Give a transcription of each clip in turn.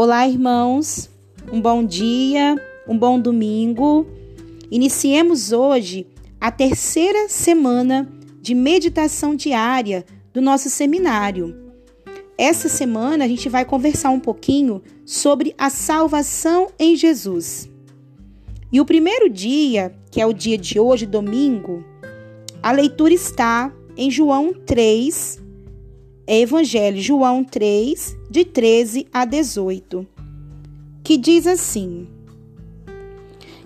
Olá, irmãos. Um bom dia, um bom domingo. Iniciemos hoje a terceira semana de meditação diária do nosso seminário. Essa semana a gente vai conversar um pouquinho sobre a salvação em Jesus. E o primeiro dia, que é o dia de hoje, domingo, a leitura está em João 3, é Evangelho João 3, de 13 a 18, que diz assim: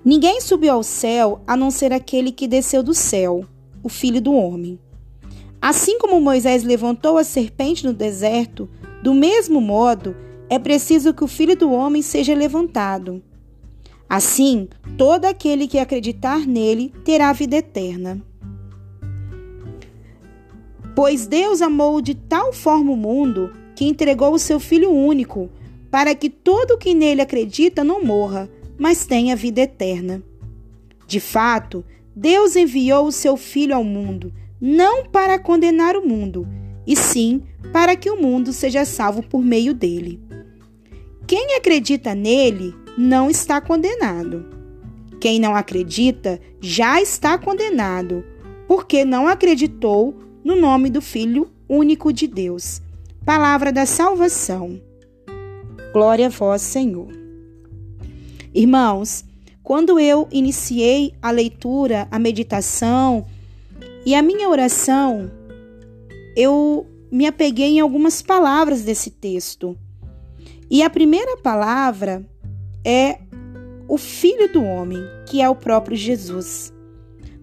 Ninguém subiu ao céu a não ser aquele que desceu do céu, o Filho do Homem. Assim como Moisés levantou a serpente no deserto, do mesmo modo é preciso que o Filho do Homem seja levantado. Assim, todo aquele que acreditar nele terá vida eterna. Pois Deus amou de tal forma o mundo que entregou o seu Filho único, para que todo o que nele acredita não morra, mas tenha vida eterna. De fato, Deus enviou o seu Filho ao mundo, não para condenar o mundo, e sim para que o mundo seja salvo por meio dele. Quem acredita nele não está condenado. Quem não acredita já está condenado, porque não acreditou no nome do Filho único de Deus. Palavra da salvação. Glória a vós, Senhor. Irmãos, quando eu iniciei a leitura, a meditação e a minha oração, eu me apeguei em algumas palavras desse texto. E a primeira palavra é o Filho do Homem, que é o próprio Jesus.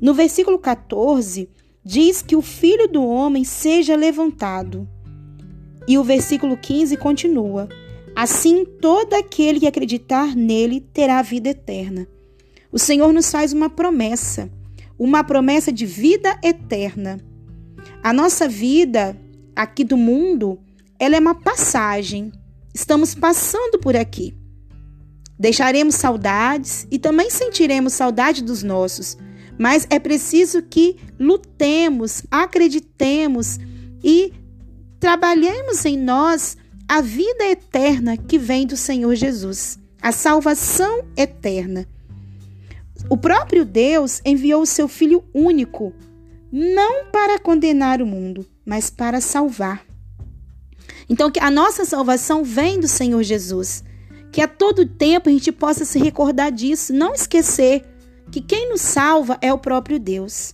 No versículo 14, diz que o filho do homem seja levantado. E o versículo 15 continua: Assim todo aquele que acreditar nele terá vida eterna. O Senhor nos faz uma promessa, uma promessa de vida eterna. A nossa vida aqui do mundo, ela é uma passagem. Estamos passando por aqui. Deixaremos saudades e também sentiremos saudade dos nossos mas é preciso que lutemos, acreditemos e trabalhemos em nós a vida eterna que vem do Senhor Jesus, a salvação eterna. O próprio Deus enviou o seu Filho único, não para condenar o mundo, mas para salvar. Então, que a nossa salvação vem do Senhor Jesus. Que a todo tempo a gente possa se recordar disso, não esquecer que quem nos salva é o próprio Deus.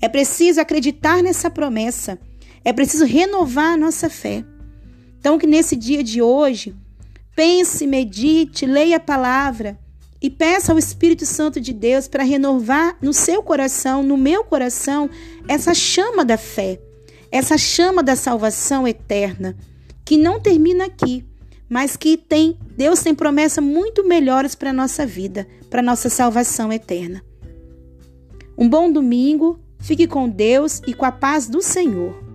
É preciso acreditar nessa promessa. É preciso renovar a nossa fé. Então, que nesse dia de hoje, pense, medite, leia a palavra e peça ao Espírito Santo de Deus para renovar no seu coração, no meu coração, essa chama da fé, essa chama da salvação eterna, que não termina aqui, mas que tem Deus tem promessas muito melhores para a nossa vida, para a nossa salvação eterna. Um bom domingo, fique com Deus e com a paz do Senhor.